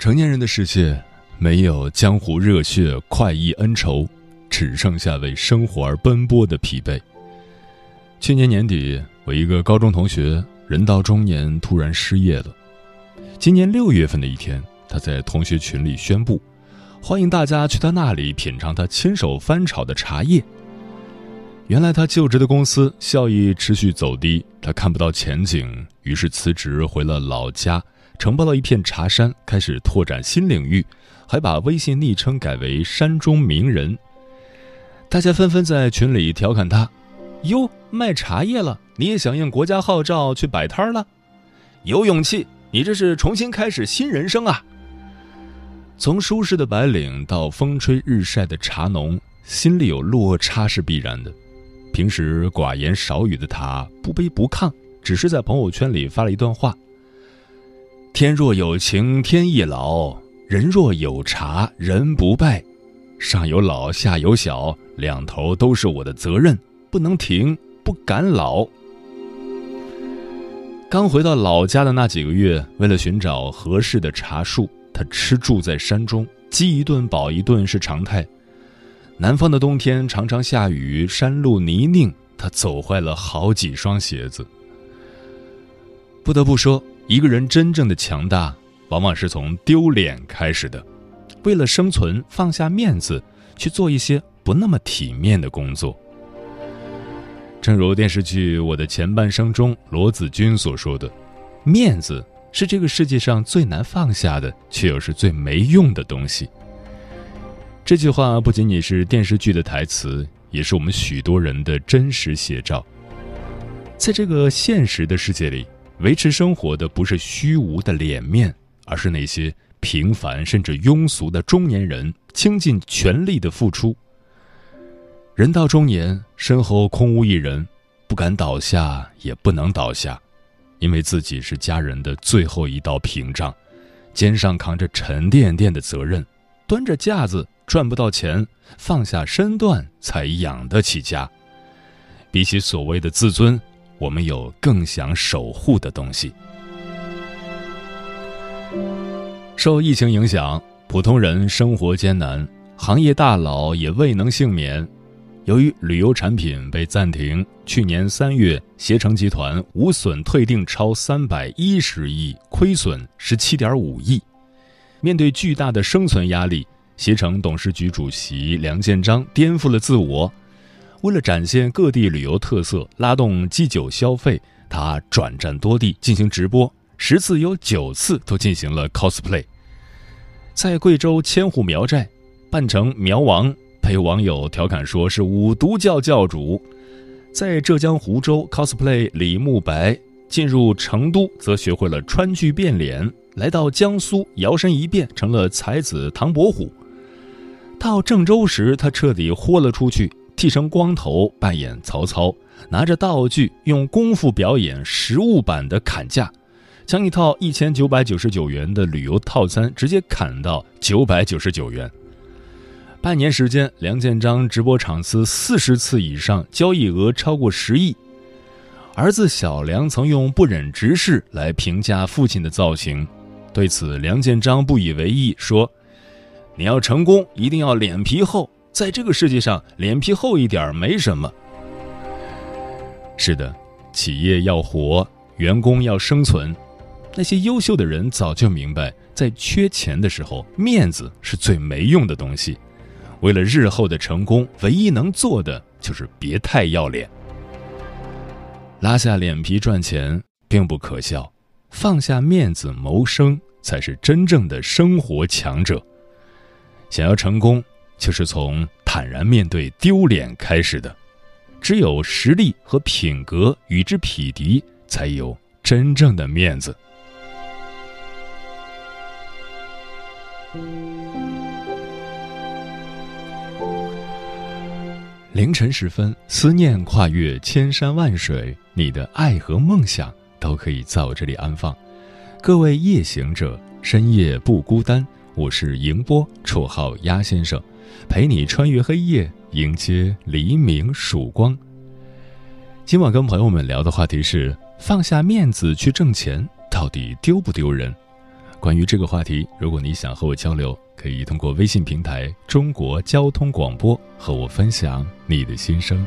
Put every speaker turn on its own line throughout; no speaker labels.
成年人的世界，没有江湖热血、快意恩仇，只剩下为生活而奔波的疲惫。去年年底，我一个高中同学人到中年突然失业了。今年六月份的一天，他在同学群里宣布，欢迎大家去他那里品尝他亲手翻炒的茶叶。原来他就职的公司效益持续走低，他看不到前景，于是辞职回了老家。承包了一片茶山，开始拓展新领域，还把微信昵称改为“山中名人”。大家纷纷在群里调侃他：“哟，卖茶叶了，你也响应国家号召去摆摊了？有勇气，你这是重新开始新人生啊！”从舒适的白领到风吹日晒的茶农，心里有落差是必然的。平时寡言少语的他，不卑不亢，只是在朋友圈里发了一段话。天若有情天亦老，人若有茶人不败。上有老下有小，两头都是我的责任，不能停，不敢老。刚回到老家的那几个月，为了寻找合适的茶树，他吃住在山中，饥一顿饱一顿是常态。南方的冬天常常下雨，山路泥泞，他走坏了好几双鞋子。不得不说。一个人真正的强大，往往是从丢脸开始的。为了生存，放下面子，去做一些不那么体面的工作。正如电视剧《我的前半生》中罗子君所说的：“面子是这个世界上最难放下的，却又是最没用的东西。”这句话不仅仅是电视剧的台词，也是我们许多人的真实写照。在这个现实的世界里。维持生活的不是虚无的脸面，而是那些平凡甚至庸俗的中年人倾尽全力的付出。人到中年，身后空无一人，不敢倒下，也不能倒下，因为自己是家人的最后一道屏障，肩上扛着沉甸甸的责任，端着架子赚不到钱，放下身段才养得起家。比起所谓的自尊。我们有更想守护的东西。受疫情影响，普通人生活艰难，行业大佬也未能幸免。由于旅游产品被暂停，去年三月，携程集团无损退订超三百一十亿，亏损十七点五亿。面对巨大的生存压力，携程董事局主席梁建章颠覆了自我。为了展现各地旅游特色，拉动祭酒消费，他转战多地进行直播，十次有九次都进行了 cosplay。在贵州千户苗寨，扮成苗王，被网友调侃说是五毒教教主；在浙江湖州 cosplay 李慕白，进入成都则学会了川剧变脸，来到江苏摇身一变成了才子唐伯虎。到郑州时，他彻底豁了出去。剃成光头扮演曹操，拿着道具用功夫表演实物版的砍价，将一套一千九百九十九元的旅游套餐直接砍到九百九十九元。半年时间，梁建章直播场次四十次以上，交易额超过十亿。儿子小梁曾用不忍直视来评价父亲的造型，对此梁建章不以为意，说：“你要成功，一定要脸皮厚。”在这个世界上，脸皮厚一点没什么。是的，企业要活，员工要生存。那些优秀的人早就明白，在缺钱的时候，面子是最没用的东西。为了日后的成功，唯一能做的就是别太要脸。拉下脸皮赚钱并不可笑，放下面子谋生才是真正的生活强者。想要成功，就是从坦然面对丢脸开始的。只有实力和品格与之匹敌，才有真正的面子。凌晨时分，思念跨越千山万水，你的爱和梦想都可以在我这里安放。各位夜行者，深夜不孤单。我是迎波，绰号鸭先生，陪你穿越黑夜，迎接黎明曙光。今晚跟朋友们聊的话题是：放下面子去挣钱，到底丢不丢人？关于这个话题，如果你想和我交流，可以通过微信平台“中国交通广播”和我分享你的心声。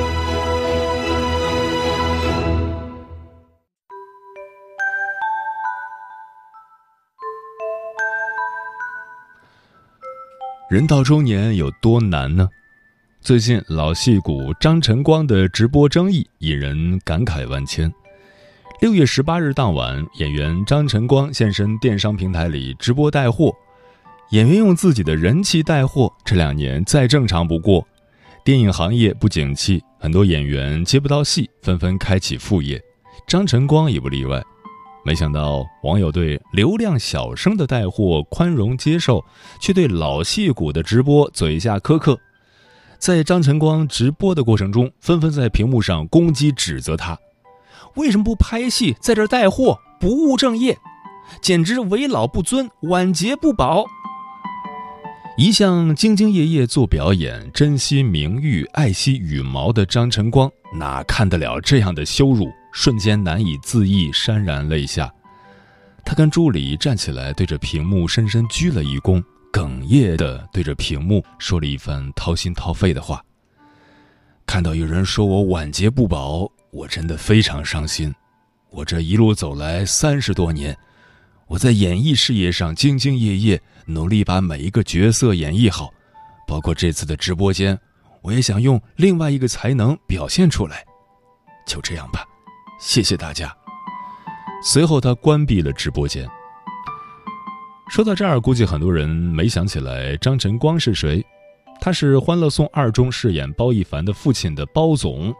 人到中年有多难呢？最近老戏骨张晨光的直播争议引人感慨万千。六月十八日当晚，演员张晨光现身电商平台里直播带货。演员用自己的人气带货，这两年再正常不过。电影行业不景气，很多演员接不到戏，纷纷开启副业，张晨光也不例外。没想到网友对流量小生的带货宽容接受，却对老戏骨的直播嘴下苛刻。在张晨光直播的过程中，纷纷在屏幕上攻击指责他：为什么不拍戏，在这带货，不务正业，简直为老不尊，晚节不保。一向兢兢业业做表演、珍惜名誉、爱惜羽毛的张晨光，哪看得了这样的羞辱？瞬间难以自抑，潸然泪下。他跟助理站起来，对着屏幕深深鞠了一躬，哽咽地对着屏幕说了一番掏心掏肺的话。看到有人说我晚节不保，我真的非常伤心。我这一路走来三十多年，我在演艺事业上兢兢业业，努力把每一个角色演绎好，包括这次的直播间，我也想用另外一个才能表现出来。就这样吧。谢谢大家。随后，他关闭了直播间。说到这儿，估计很多人没想起来张晨光是谁。他是《欢乐颂二》中饰演包奕凡的父亲的包总，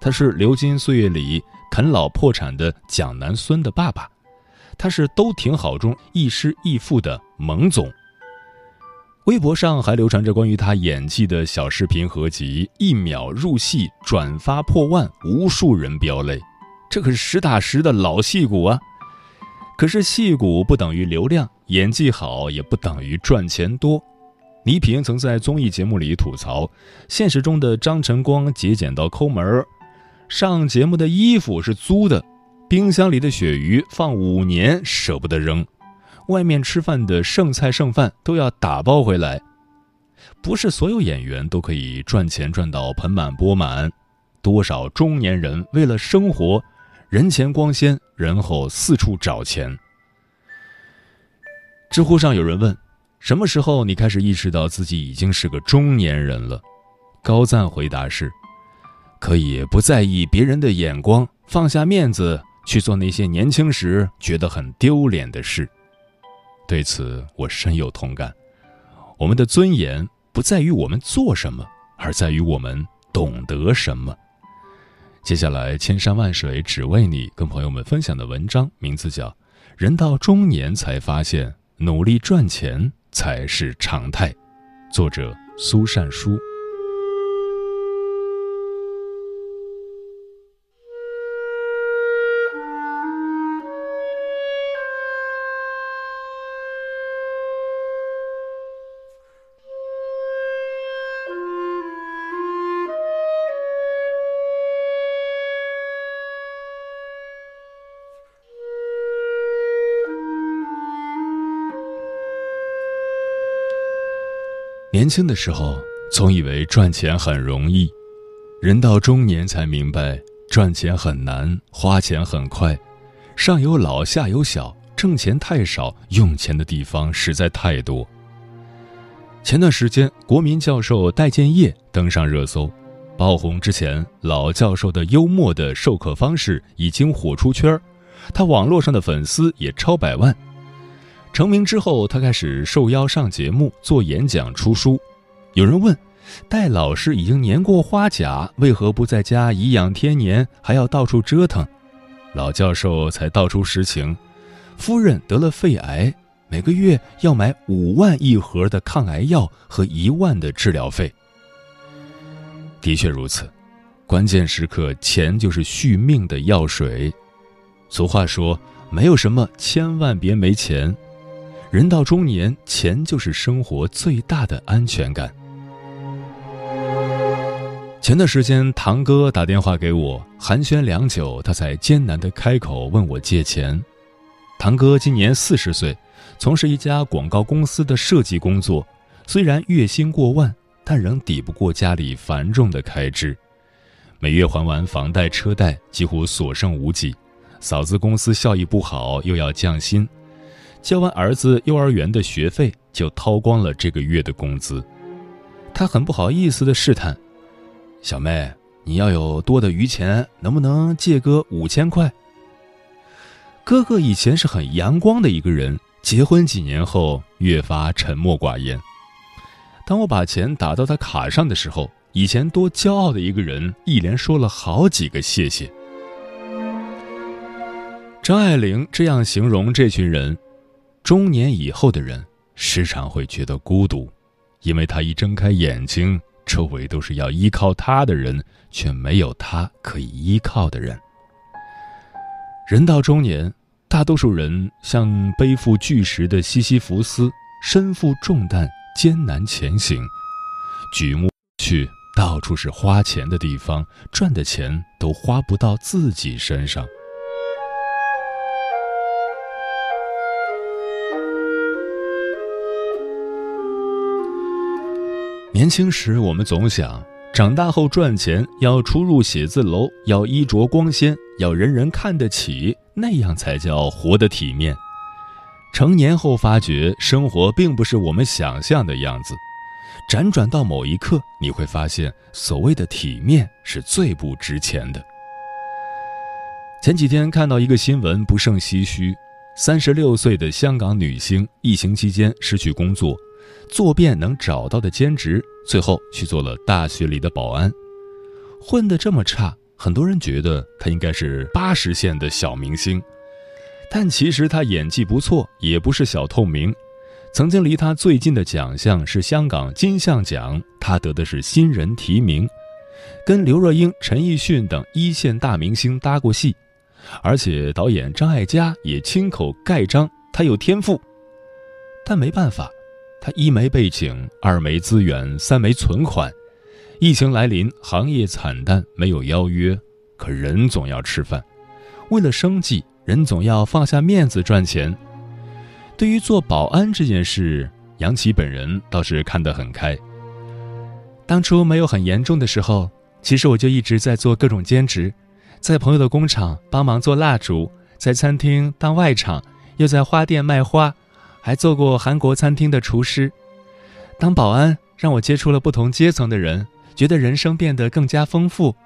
他是《流金岁月》里啃老破产的蒋南孙的爸爸，他是《都挺好》中亦师亦父的蒙总。微博上还流传着关于他演技的小视频合集，一秒入戏，转发破万，无数人飙泪。这可是实打实的老戏骨啊！可是戏骨不等于流量，演技好也不等于赚钱多。倪萍曾在综艺节目里吐槽，现实中的张晨光节俭到抠门儿，上节目的衣服是租的，冰箱里的鳕鱼放五年舍不得扔，外面吃饭的剩菜剩饭都要打包回来。不是所有演员都可以赚钱赚到盆满钵满，多少中年人为了生活。人前光鲜，人后四处找钱。知乎上有人问：“什么时候你开始意识到自己已经是个中年人了？”高赞回答是：“可以不在意别人的眼光，放下面子去做那些年轻时觉得很丢脸的事。”对此我深有同感。我们的尊严不在于我们做什么，而在于我们懂得什么。接下来，千山万水只为你，跟朋友们分享的文章名字叫《人到中年才发现，努力赚钱才是常态。作者：苏善书。年轻的时候，总以为赚钱很容易；人到中年才明白，赚钱很难，花钱很快，上有老下有小，挣钱太少，用钱的地方实在太多。前段时间，国民教授戴建业登上热搜，爆红之前，老教授的幽默的授课方式已经火出圈儿，他网络上的粉丝也超百万。成名之后，他开始受邀上节目做演讲、出书。有人问：“戴老师已经年过花甲，为何不在家颐养天年，还要到处折腾？”老教授才道出实情：夫人得了肺癌，每个月要买五万一盒的抗癌药和一万的治疗费。的确如此，关键时刻，钱就是续命的药水。俗话说：“没有什么，千万别没钱。”人到中年，钱就是生活最大的安全感。前段时间，堂哥打电话给我，寒暄良久，他才艰难的开口问我借钱。堂哥今年四十岁，从事一家广告公司的设计工作，虽然月薪过万，但仍抵不过家里繁重的开支。每月还完房贷车贷，几乎所剩无几。嫂子公司效益不好，又要降薪。交完儿子幼儿园的学费，就掏光了这个月的工资。他很不好意思的试探：“小妹，你要有多的余钱，能不能借哥五千块？”哥哥以前是很阳光的一个人，结婚几年后越发沉默寡言。当我把钱打到他卡上的时候，以前多骄傲的一个人，一连说了好几个谢谢。张爱玲这样形容这群人。中年以后的人时常会觉得孤独，因为他一睁开眼睛，周围都是要依靠他的人，却没有他可以依靠的人。人到中年，大多数人像背负巨石的西西弗斯，身负重担，艰难前行，举目去，到处是花钱的地方，赚的钱都花不到自己身上。年轻时，我们总想，长大后赚钱要出入写字楼，要衣着光鲜，要人人看得起，那样才叫活得体面。成年后发觉，生活并不是我们想象的样子。辗转到某一刻，你会发现，所谓的体面是最不值钱的。前几天看到一个新闻，不胜唏嘘：三十六岁的香港女星，疫情期间失去工作。做遍能找到的兼职，最后去做了大学里的保安，混得这么差，很多人觉得他应该是八十线的小明星，但其实他演技不错，也不是小透明。曾经离他最近的奖项是香港金像奖，他得的是新人提名，跟刘若英、陈奕迅等一线大明星搭过戏，而且导演张艾嘉也亲口盖章，他有天赋，但没办法。他一没背景，二没资源，三没存款。疫情来临，行业惨淡，没有邀约。可人总要吃饭，为了生计，人总要放下面子赚钱。对于做保安这件事，杨琪本人倒是看得很开。当初没有很严重的时候，其实我就一直在做各种兼职，在朋友的工厂帮忙做蜡烛，在餐厅当外场，又在花店卖花。还做过韩国餐厅的厨师，当保安让我接触了不同阶层的人，觉得人生变得更加丰富。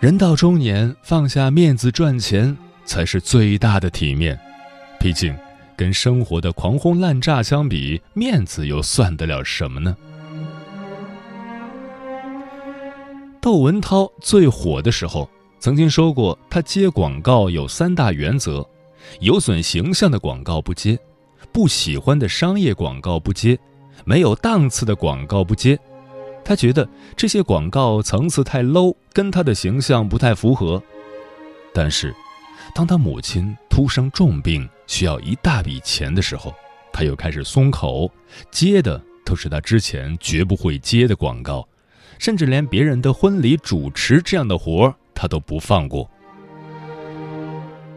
人到中年，放下面子赚钱才是最大的体面。毕竟，跟生活的狂轰滥炸相比，面子又算得了什么呢？窦文涛最火的时候。曾经说过，他接广告有三大原则：有损形象的广告不接，不喜欢的商业广告不接，没有档次的广告不接。他觉得这些广告层次太 low，跟他的形象不太符合。但是，当他母亲突生重病，需要一大笔钱的时候，他又开始松口，接的都是他之前绝不会接的广告，甚至连别人的婚礼主持这样的活，他都不放过。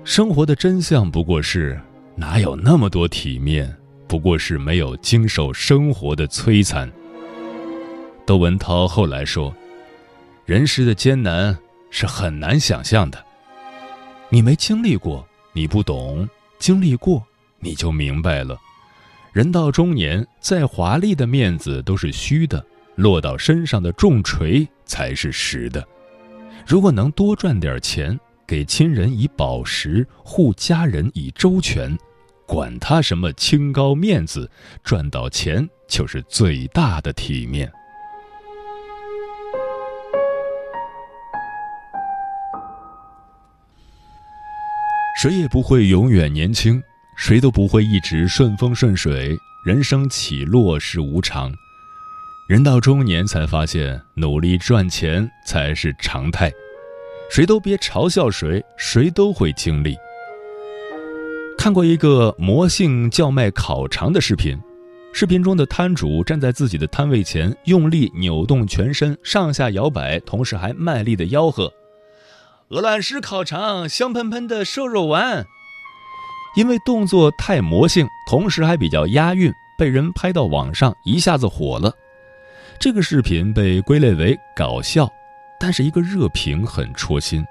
生活的真相不过是，哪有那么多体面？不过是没有经受生活的摧残。窦文涛后来说：“人世的艰难是很难想象的，你没经历过，你不懂；经历过，你就明白了。”人到中年，再华丽的面子都是虚的，落到身上的重锤才是实的。如果能多赚点钱，给亲人以宝石，护家人以周全，管他什么清高面子，赚到钱就是最大的体面。谁也不会永远年轻。谁都不会一直顺风顺水，人生起落是无常。人到中年才发现，努力赚钱才是常态。谁都别嘲笑谁，谁都会经历。看过一个魔性叫卖烤肠的视频，视频中的摊主站在自己的摊位前，用力扭动全身，上下摇摆，同时还卖力的吆喝：“鹅卵石烤肠，香喷喷的瘦肉丸。”因为动作太魔性，同时还比较押韵，被人拍到网上，一下子火了。这个视频被归类为搞笑，但是一个热评很戳心。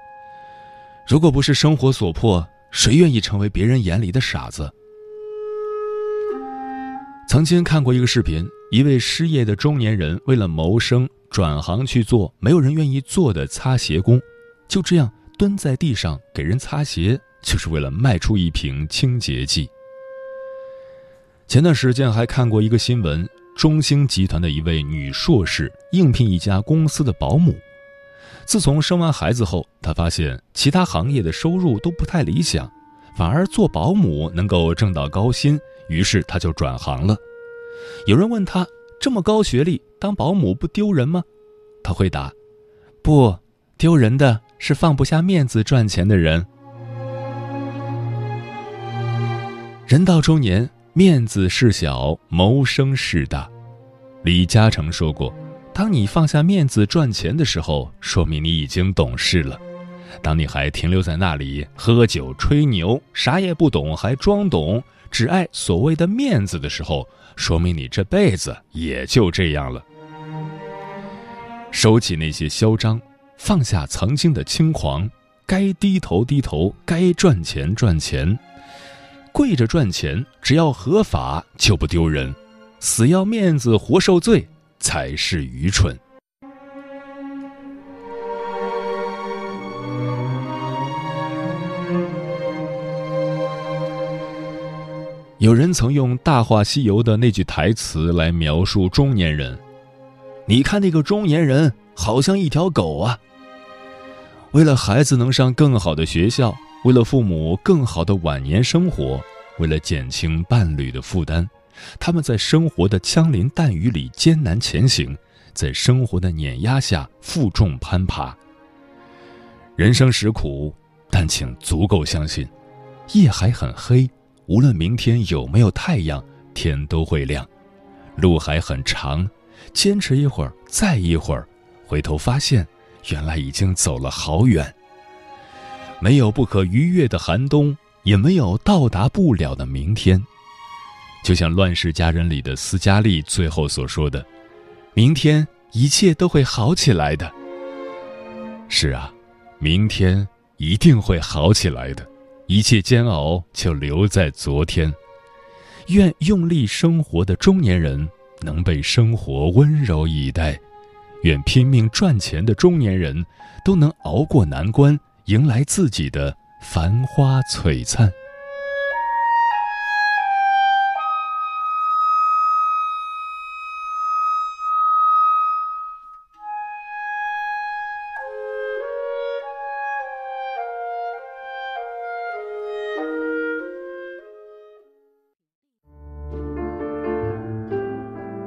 如果不是生活所迫，谁愿意成为别人眼里的傻子？曾经看过一个视频，一位失业的中年人为了谋生，转行去做没有人愿意做的擦鞋工，就这样蹲在地上给人擦鞋。就是为了卖出一瓶清洁剂。前段时间还看过一个新闻，中兴集团的一位女硕士应聘一家公司的保姆。自从生完孩子后，她发现其他行业的收入都不太理想，反而做保姆能够挣到高薪，于是她就转行了。有人问她：“这么高学历，当保姆不丢人吗？”她回答：“不，丢人的是放不下面子赚钱的人。”人到中年，面子事小，谋生事大。李嘉诚说过：“当你放下面子赚钱的时候，说明你已经懂事了；当你还停留在那里喝酒吹牛，啥也不懂还装懂，只爱所谓的面子的时候，说明你这辈子也就这样了。”收起那些嚣张，放下曾经的轻狂，该低头低头，该赚钱赚钱。跪着赚钱，只要合法就不丢人；死要面子活受罪才是愚蠢。有人曾用《大话西游》的那句台词来描述中年人：“你看那个中年人，好像一条狗啊。”为了孩子能上更好的学校。为了父母更好的晚年生活，为了减轻伴侣的负担，他们在生活的枪林弹雨里艰难前行，在生活的碾压下负重攀爬。人生实苦，但请足够相信，夜还很黑，无论明天有没有太阳，天都会亮；路还很长，坚持一会儿，再一会儿，回头发现，原来已经走了好远。没有不可逾越的寒冬，也没有到达不了的明天。就像《乱世佳人》里的斯嘉丽最后所说的：“明天一切都会好起来的。”是啊，明天一定会好起来的。一切煎熬就留在昨天。愿用力生活的中年人能被生活温柔以待，愿拼命赚钱的中年人都能熬过难关。迎来自己的繁花璀璨。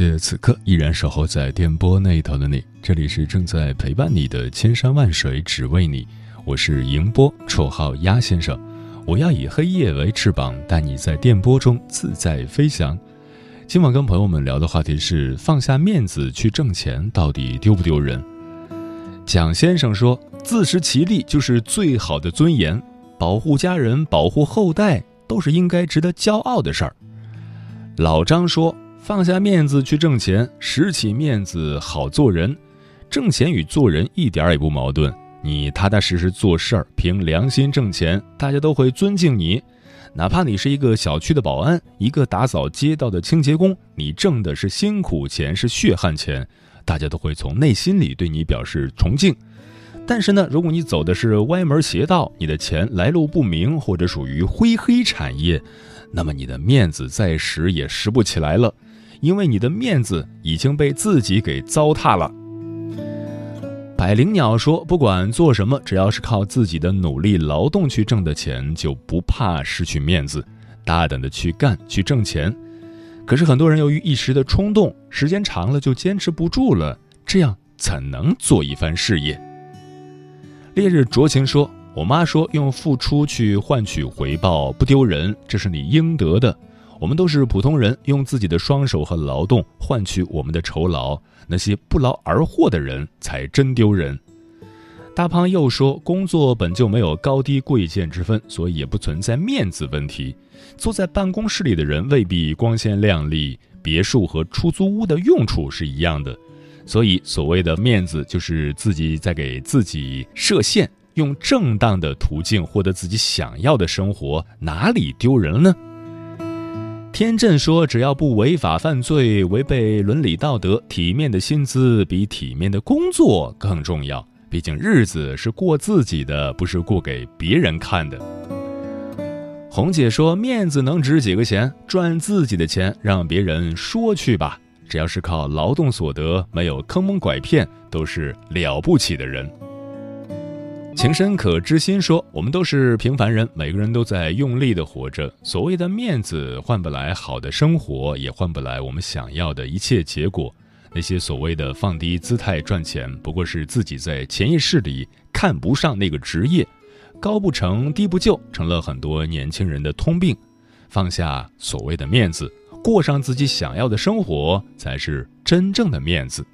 谢此刻依然守候在电波那一头的你，这里是正在陪伴你的千山万水只为你，我是迎波，绰号鸭先生。我要以黑夜为翅膀，带你在电波中自在飞翔。今晚跟朋友们聊的话题是：放下面子去挣钱，到底丢不丢人？蒋先生说：“自食其力就是最好的尊严，保护家人、保护后代，都是应该值得骄傲的事儿。”老张说。放下面子去挣钱，拾起面子好做人。挣钱与做人一点也不矛盾。你踏踏实实做事儿，凭良心挣钱，大家都会尊敬你。哪怕你是一个小区的保安，一个打扫街道的清洁工，你挣的是辛苦钱，是血汗钱，大家都会从内心里对你表示崇敬。但是呢，如果你走的是歪门邪道，你的钱来路不明，或者属于灰黑产业，那么你的面子再拾也拾不起来了。因为你的面子已经被自己给糟蹋了。百灵鸟说：“不管做什么，只要是靠自己的努力劳动去挣的钱，就不怕失去面子，大胆的去干去挣钱。可是很多人由于一时的冲动，时间长了就坚持不住了，这样怎能做一番事业？”烈日灼情说：“我妈说，用付出去换取回报不丢人，这是你应得的。”我们都是普通人，用自己的双手和劳动换取我们的酬劳。那些不劳而获的人才真丢人。大胖又说，工作本就没有高低贵贱之分，所以也不存在面子问题。坐在办公室里的人未必光鲜亮丽，别墅和出租屋的用处是一样的。所以，所谓的面子，就是自己在给自己设限，用正当的途径获得自己想要的生活，哪里丢人了呢？天震说：“只要不违法犯罪、违背伦理道德，体面的薪资比体面的工作更重要。毕竟日子是过自己的，不是过给别人看的。”红姐说：“面子能值几个钱？赚自己的钱，让别人说去吧。只要是靠劳动所得，没有坑蒙拐骗，都是了不起的人。”情深可知心说：“我们都是平凡人，每个人都在用力的活着。所谓的面子，换不来好的生活，也换不来我们想要的一切结果。那些所谓的放低姿态赚钱，不过是自己在潜意识里看不上那个职业。高不成低不就，成了很多年轻人的通病。放下所谓的面子，过上自己想要的生活，才是真正的面子。”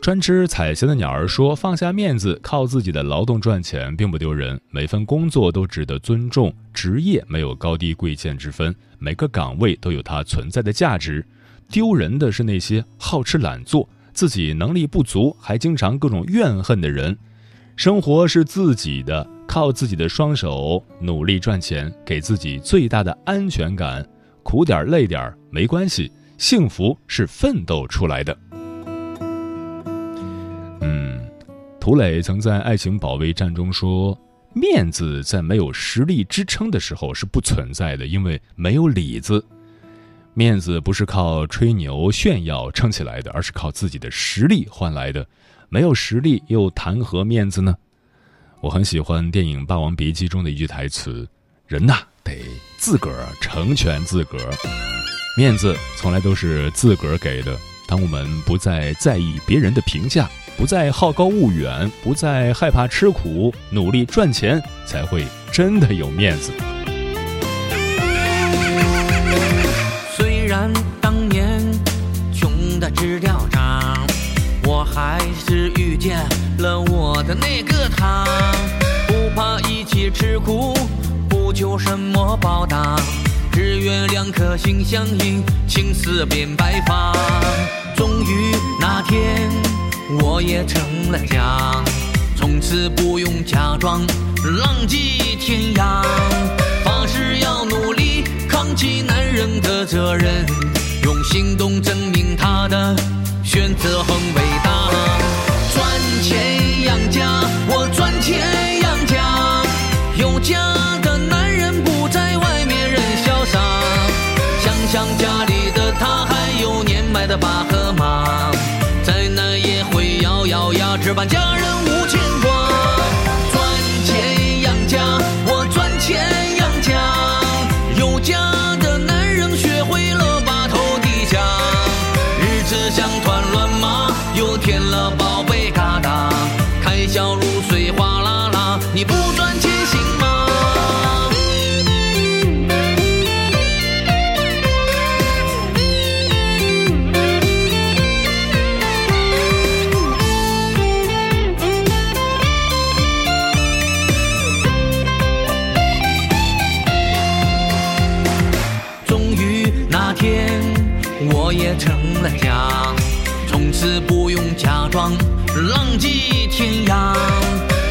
专吃彩霞的鸟儿说：“放下面子，靠自己的劳动赚钱，并不丢人。每份工作都值得尊重，职业没有高低贵贱之分，每个岗位都有它存在的价值。丢人的是那些好吃懒做、自己能力不足还经常各种怨恨的人。生活是自己的，靠自己的双手努力赚钱，给自己最大的安全感。苦点累点没关系，幸福是奋斗出来的。”涂磊曾在《爱情保卫战》中说：“面子在没有实力支撑的时候是不存在的，因为没有里子。面子不是靠吹牛炫耀撑起来的，而是靠自己的实力换来的。没有实力又谈何面子呢？”我很喜欢电影《霸王别姬》中的一句台词：“人呐，得自个儿成全自个儿。面子从来都是自个儿给的。当我们不再在意别人的评价。”不再好高骛远，不再害怕吃苦，努力赚钱，才会真的有面子。
虽然当年穷的直掉渣，我还是遇见了我的那个他。不怕一起吃苦，不求什么报答，只愿两颗心相印，青丝变白发。终于那天。我也成了家，从此不用假装浪迹天涯，发誓要努力扛起男人的责任，用行动证明他的选择很伟大。赚钱养家，我赚钱养家，有家咬牙家，从此不用假装浪迹天涯，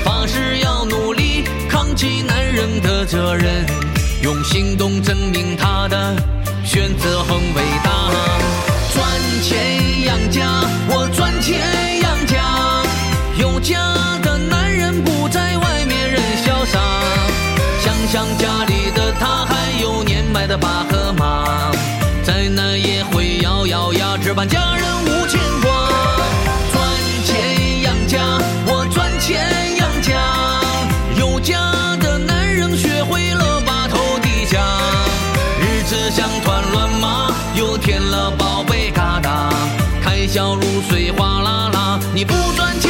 发誓要努力扛起男人的责任，用行动证明他的选择很伟大。赚钱养家，我赚钱养家，有家的男人不在外面任潇洒。想想家里的他还有年迈的爸开销如水哗啦啦，你不赚钱